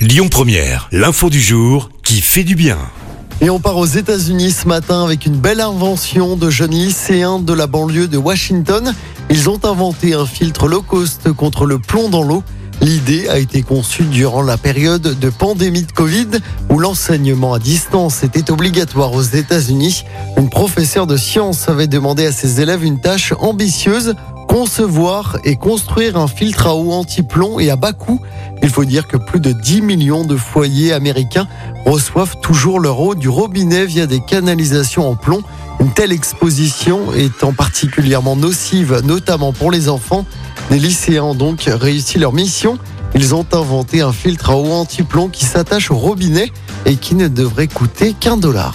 Lyon Première, l'info du jour qui fait du bien. Et on part aux États-Unis ce matin avec une belle invention de jeunes lycéens de la banlieue de Washington. Ils ont inventé un filtre low cost contre le plomb dans l'eau. L'idée a été conçue durant la période de pandémie de Covid où l'enseignement à distance était obligatoire aux États-Unis. Une professeure de sciences avait demandé à ses élèves une tâche ambitieuse concevoir et construire un filtre à eau anti-plomb et à bas coût. Il faut dire que plus de 10 millions de foyers américains reçoivent toujours leur eau du robinet via des canalisations en plomb. Une telle exposition étant particulièrement nocive, notamment pour les enfants. Les lycéens ont donc réussi leur mission. Ils ont inventé un filtre à eau anti-plomb qui s'attache au robinet et qui ne devrait coûter qu'un dollar.